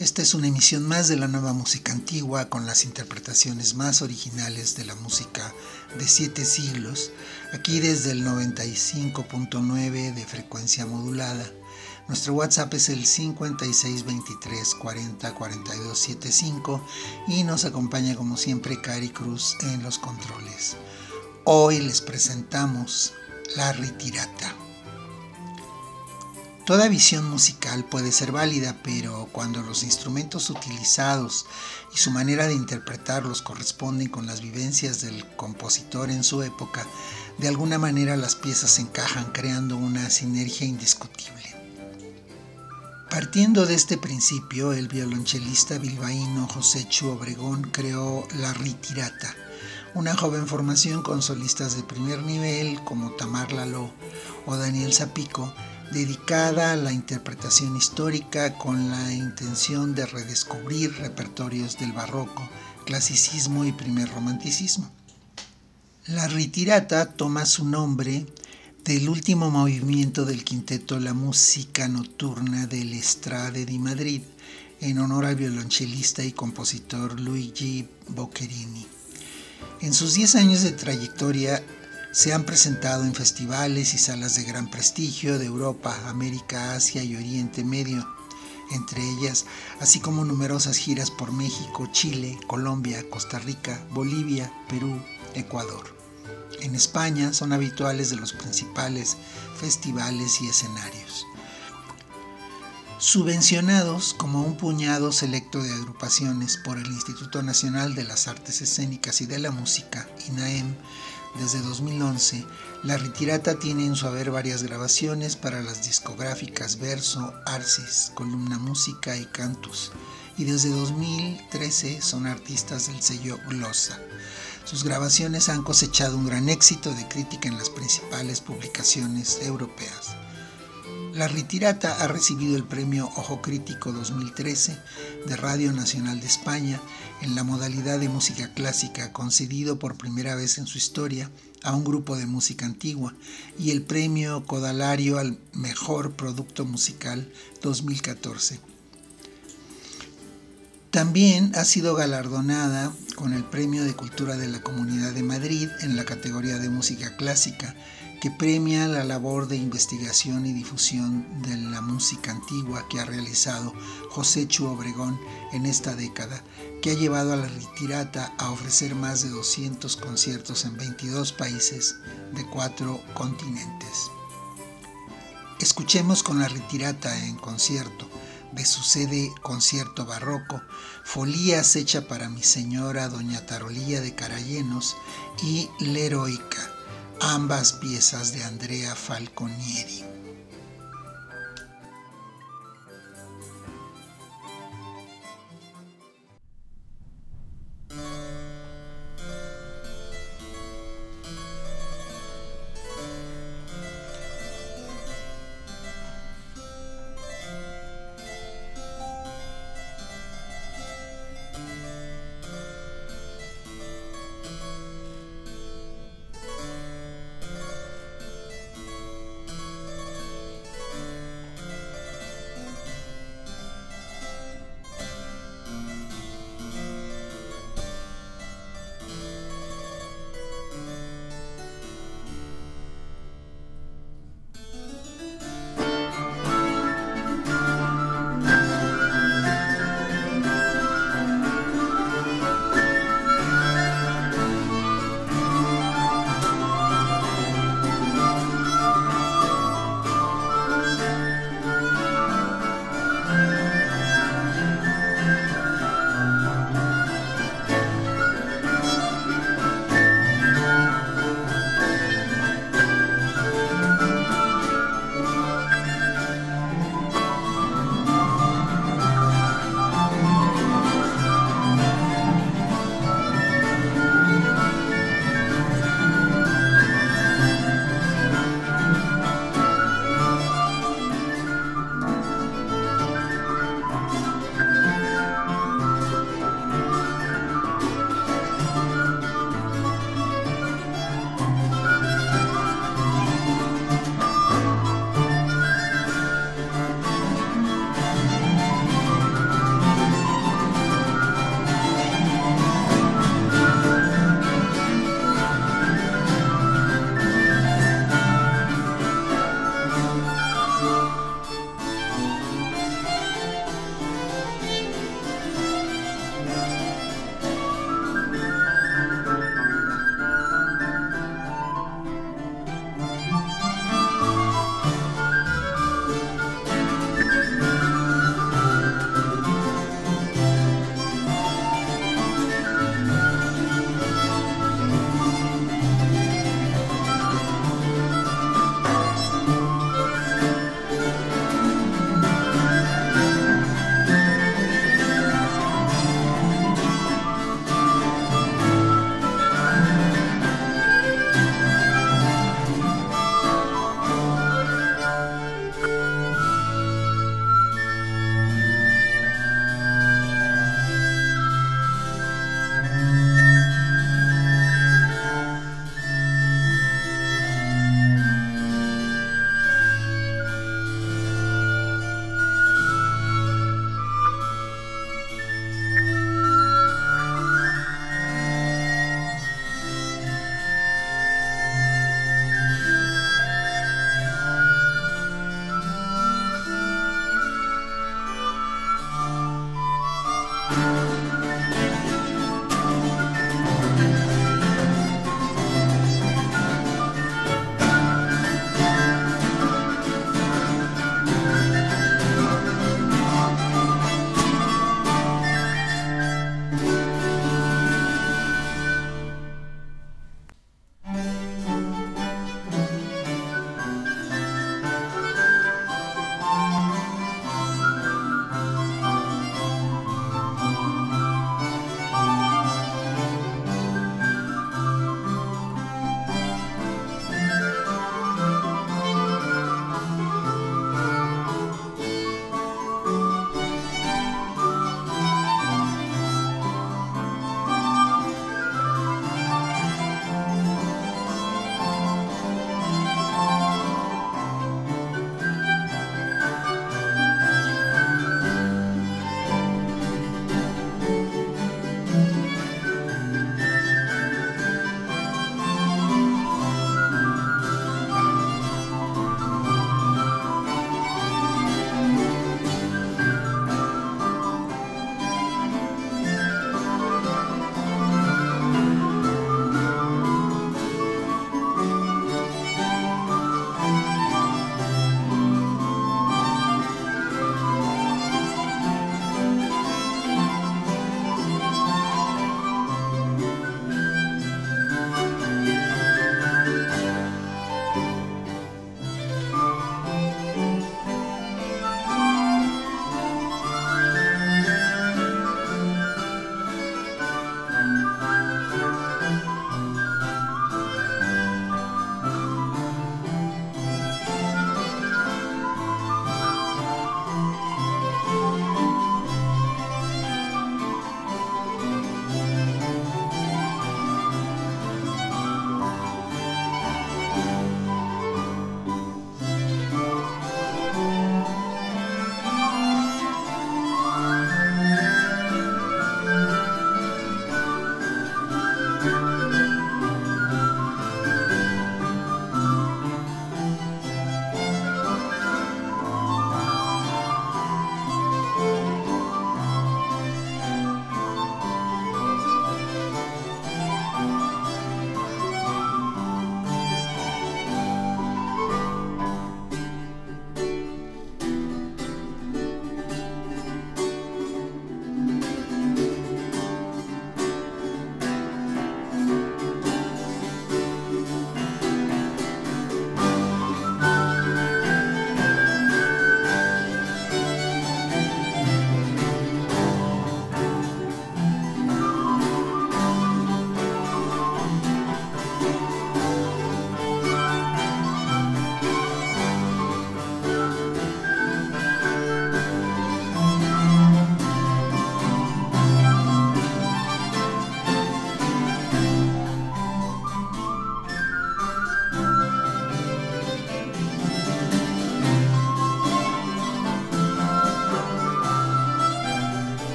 esta es una emisión más de la nueva música antigua con las interpretaciones más originales de la música de siete siglos, aquí desde el 95.9 de frecuencia modulada. Nuestro WhatsApp es el 5623 40 y nos acompaña como siempre Cari Cruz en los controles. Hoy les presentamos La Ritirata. Toda visión musical puede ser válida, pero cuando los instrumentos utilizados y su manera de interpretarlos corresponden con las vivencias del compositor en su época, de alguna manera las piezas encajan creando una sinergia indiscutible. Partiendo de este principio, el violonchelista bilbaíno José Chu Obregón creó La Ritirata, una joven formación con solistas de primer nivel como Tamar Lalo o Daniel Zapico, dedicada a la interpretación histórica con la intención de redescubrir repertorios del barroco, clasicismo y primer romanticismo. La ritirata toma su nombre del último movimiento del quinteto La Música Nocturna del Estrade di Madrid, en honor al violonchelista y compositor Luigi Boccherini. En sus 10 años de trayectoria, se han presentado en festivales y salas de gran prestigio de Europa, América, Asia y Oriente Medio, entre ellas, así como numerosas giras por México, Chile, Colombia, Costa Rica, Bolivia, Perú, Ecuador. En España son habituales de los principales festivales y escenarios. Subvencionados como un puñado selecto de agrupaciones por el Instituto Nacional de las Artes Escénicas y de la Música, INAEM, desde 2011, La Ritirata tiene en su haber varias grabaciones para las discográficas Verso, Arcis, Columna Música y Cantus, y desde 2013 son artistas del sello Glossa. Sus grabaciones han cosechado un gran éxito de crítica en las principales publicaciones europeas. La Ritirata ha recibido el premio Ojo Crítico 2013 de Radio Nacional de España en la modalidad de música clásica, concedido por primera vez en su historia a un grupo de música antigua, y el premio Codalario al Mejor Producto Musical 2014. También ha sido galardonada con el Premio de Cultura de la Comunidad de Madrid en la categoría de música clásica que premia la labor de investigación y difusión de la música antigua que ha realizado José Chu Obregón en esta década, que ha llevado a la Ritirata a ofrecer más de 200 conciertos en 22 países de cuatro continentes. Escuchemos con la Ritirata en concierto de su sede Concierto Barroco, Folías hecha para mi señora Doña Tarolía de Carallenos y L'Heroica ambas piezas de Andrea Falconieri.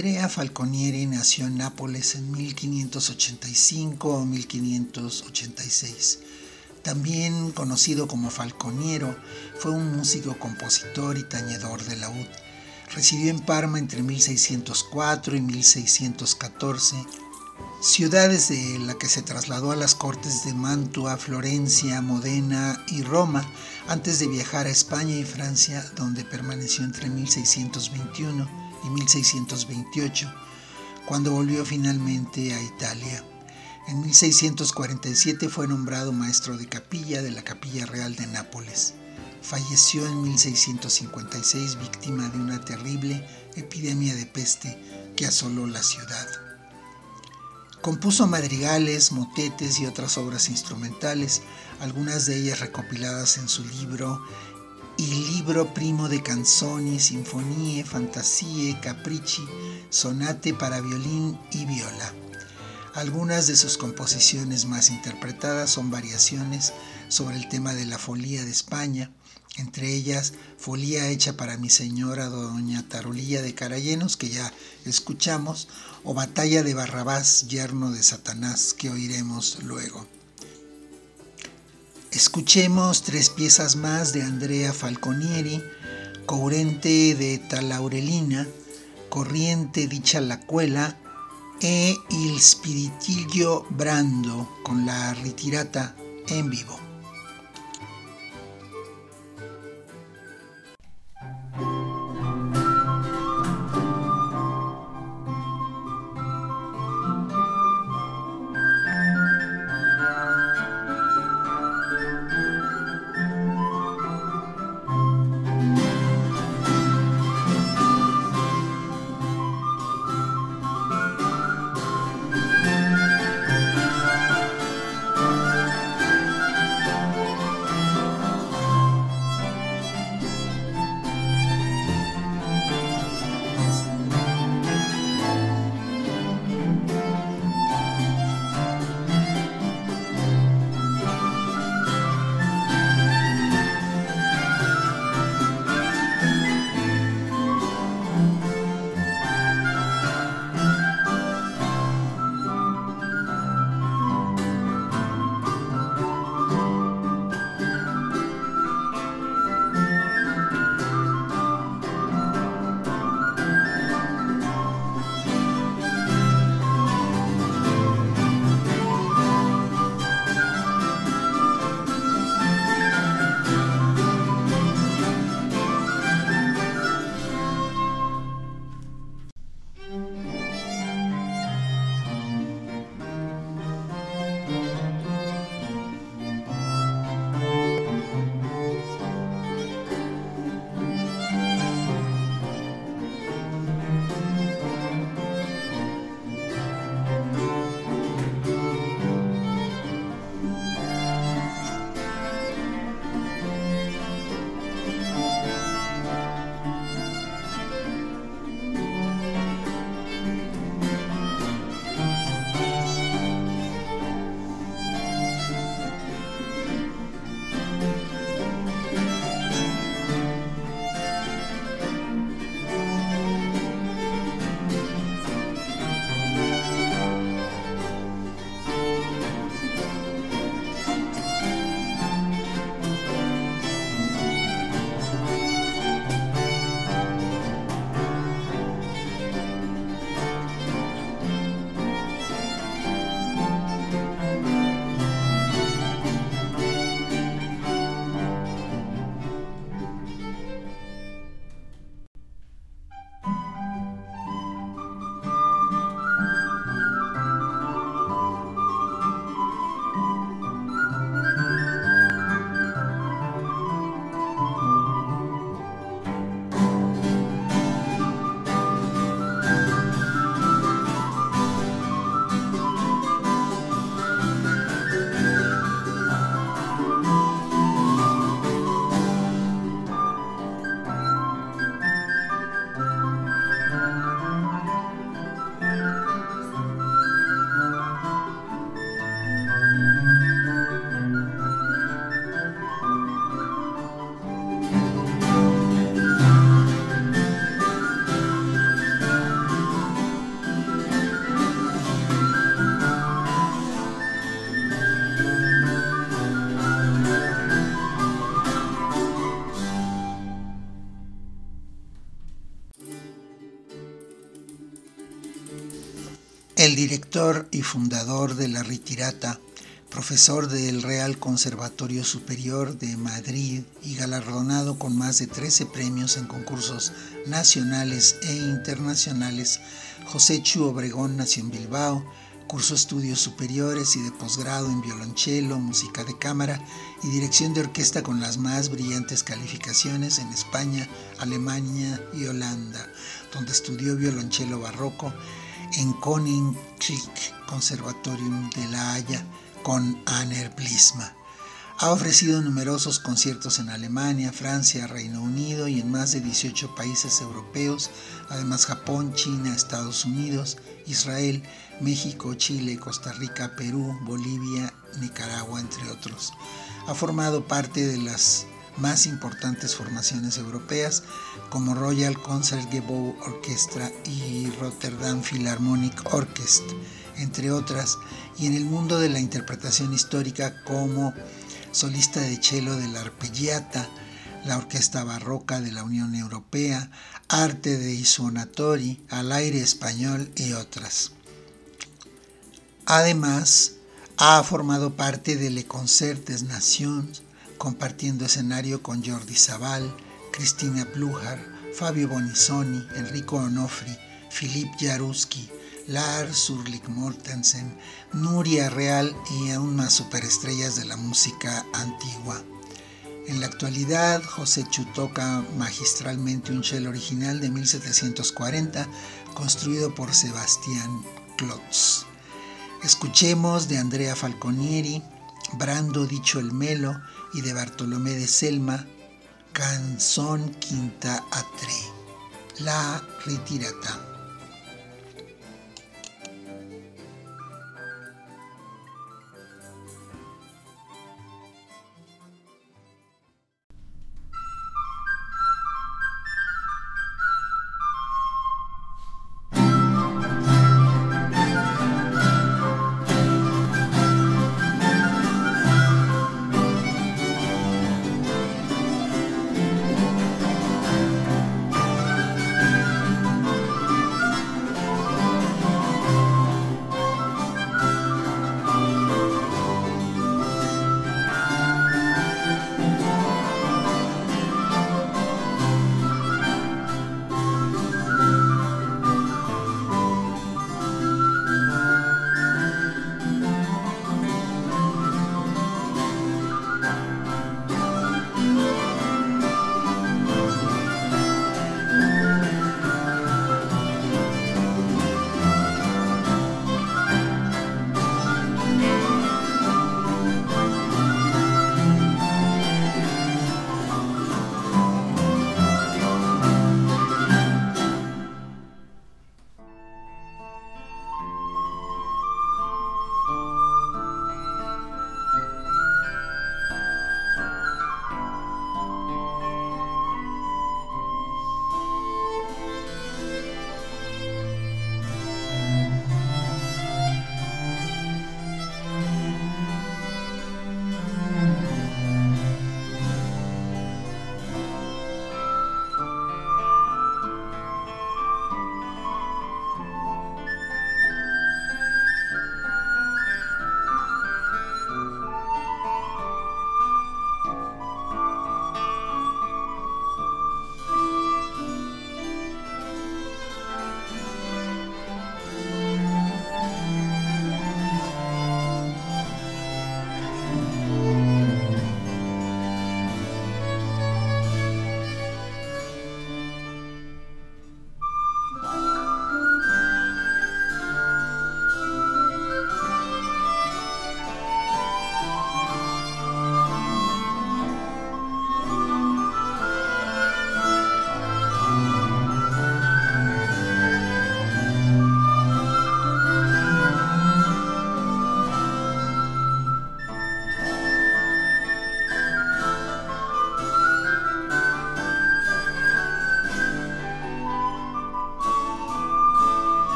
Andrea Falconieri nació en Nápoles en 1585 o 1586. También conocido como Falconiero, fue un músico, compositor y tañedor de laúd. Residió en Parma entre 1604 y 1614, ciudades de la que se trasladó a las cortes de Mantua, Florencia, Modena y Roma antes de viajar a España y Francia, donde permaneció entre 1621 y 1628, cuando volvió finalmente a Italia. En 1647 fue nombrado maestro de capilla de la Capilla Real de Nápoles. Falleció en 1656 víctima de una terrible epidemia de peste que asoló la ciudad. Compuso madrigales, motetes y otras obras instrumentales, algunas de ellas recopiladas en su libro Il libro primo de canzoni, sinfonie, fantasie, capricci, sonate para violín y viola. Algunas de sus composiciones más interpretadas son variaciones sobre el tema de la folía de España, entre ellas Folía hecha para mi señora doña Tarolilla de Carayenos, que ya escuchamos, o Batalla de Barrabás, yerno de Satanás, que oiremos luego. Escuchemos tres piezas más de Andrea Falconieri, Courente de Talaurelina, Corriente dicha la cuela e Il Spiritiglio Brando con la ritirata en vivo. Director y fundador de la Ritirata, profesor del Real Conservatorio Superior de Madrid y galardonado con más de 13 premios en concursos nacionales e internacionales, José Chu Obregón nació en Bilbao, cursó estudios superiores y de posgrado en violonchelo, música de cámara y dirección de orquesta con las más brillantes calificaciones en España, Alemania y Holanda, donde estudió violonchelo barroco en Koninklijke Conservatorium de La Haya con Anner Blisma. Ha ofrecido numerosos conciertos en Alemania, Francia, Reino Unido y en más de 18 países europeos, además Japón, China, Estados Unidos, Israel, México, Chile, Costa Rica, Perú, Bolivia, Nicaragua, entre otros. Ha formado parte de las más importantes formaciones europeas como Royal Concertgebouw Orchestra y Rotterdam Philharmonic Orchestra, entre otras, y en el mundo de la interpretación histórica como solista de cello de la Arpeggiata, la Orquesta Barroca de la Unión Europea, Arte de Isuonatori, Al Aire Español y otras. Además, ha formado parte de Le Concert des Nations, compartiendo escenario con Jordi Sabal, Cristina Blujar, Fabio Bonisoni, Enrico Onofri, Philippe Jaruski, Lars Ulrich Mortensen, Nuria Real y aún más superestrellas de la música antigua. En la actualidad, José Chu toca magistralmente un cello original de 1740 construido por Sebastián Klotz. Escuchemos de Andrea Falconieri, Brando Dicho el Melo y de Bartolomé de Selma, Canzón Quinta a Tre, La Ritirata.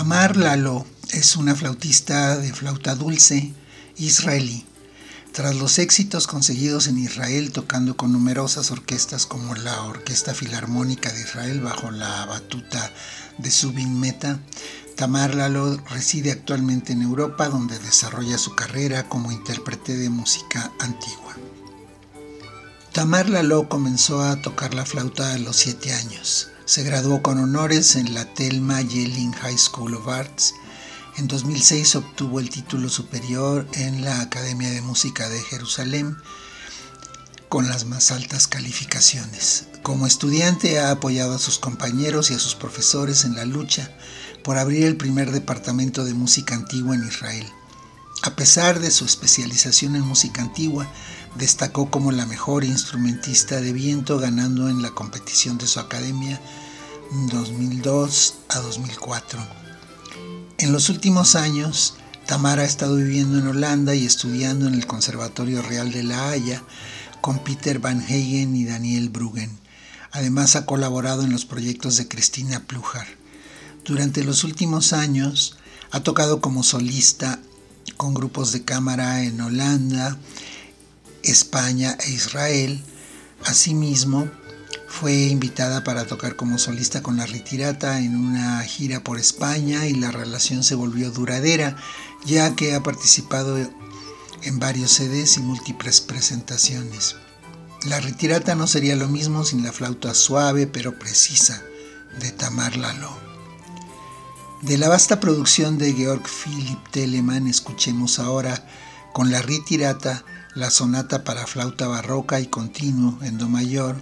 Tamar Lalo es una flautista de flauta dulce israelí. Tras los éxitos conseguidos en Israel tocando con numerosas orquestas como la Orquesta Filarmónica de Israel bajo la batuta de Subin Meta, Tamar Lalo reside actualmente en Europa donde desarrolla su carrera como intérprete de música antigua. Tamar Lalo comenzó a tocar la flauta a los 7 años. Se graduó con honores en la Thelma Yelling High School of Arts. En 2006 obtuvo el título superior en la Academia de Música de Jerusalén con las más altas calificaciones. Como estudiante ha apoyado a sus compañeros y a sus profesores en la lucha por abrir el primer departamento de música antigua en Israel. A pesar de su especialización en música antigua, destacó como la mejor instrumentista de viento ganando en la competición de su academia 2002 a 2004. En los últimos años, Tamara ha estado viviendo en Holanda y estudiando en el Conservatorio Real de La Haya con Peter Van Hagen y Daniel Bruggen. Además ha colaborado en los proyectos de Cristina Plujar. Durante los últimos años ha tocado como solista con grupos de cámara en Holanda, España e Israel. Asimismo, fue invitada para tocar como solista con la Ritirata en una gira por España y la relación se volvió duradera, ya que ha participado en varios CDs y múltiples presentaciones. La Ritirata no sería lo mismo sin la flauta suave pero precisa de Tamar Lalo. De la vasta producción de Georg Philipp Telemann escuchemos ahora con la Ritirata la sonata para flauta barroca y continuo en do mayor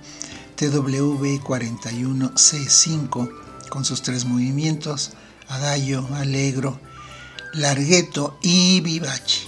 TW 41C5 con sus tres movimientos Adagio, Allegro, Larghetto y Vivace.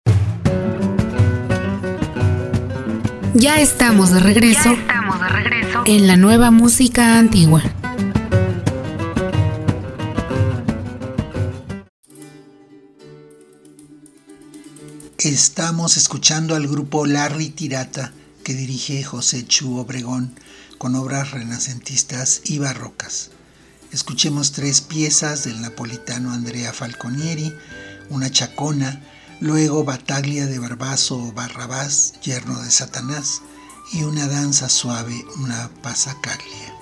Ya estamos de regreso. Ya estamos de regreso. En la nueva música antigua. Estamos escuchando al grupo Larry Tirata que dirige José Chu Obregón con obras renacentistas y barrocas. Escuchemos tres piezas del napolitano Andrea Falconieri, una chacona, luego Bataglia de Barbazo o Barrabás, yerno de Satanás, y una danza suave, una pasacaglia.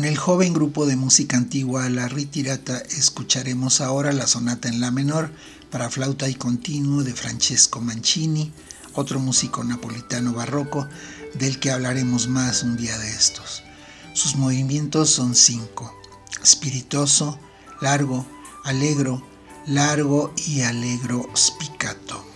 Con el joven grupo de música antigua La Ritirata escucharemos ahora la sonata en la menor para flauta y continuo de Francesco Mancini, otro músico napolitano barroco del que hablaremos más un día de estos. Sus movimientos son cinco, spiritoso, largo, alegro, largo y alegro spiccato.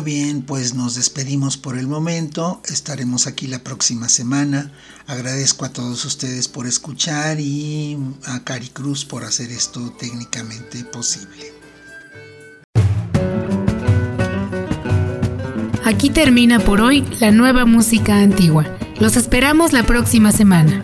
Muy bien, pues nos despedimos por el momento. Estaremos aquí la próxima semana. Agradezco a todos ustedes por escuchar y a Cari Cruz por hacer esto técnicamente posible. Aquí termina por hoy la nueva música antigua. Los esperamos la próxima semana.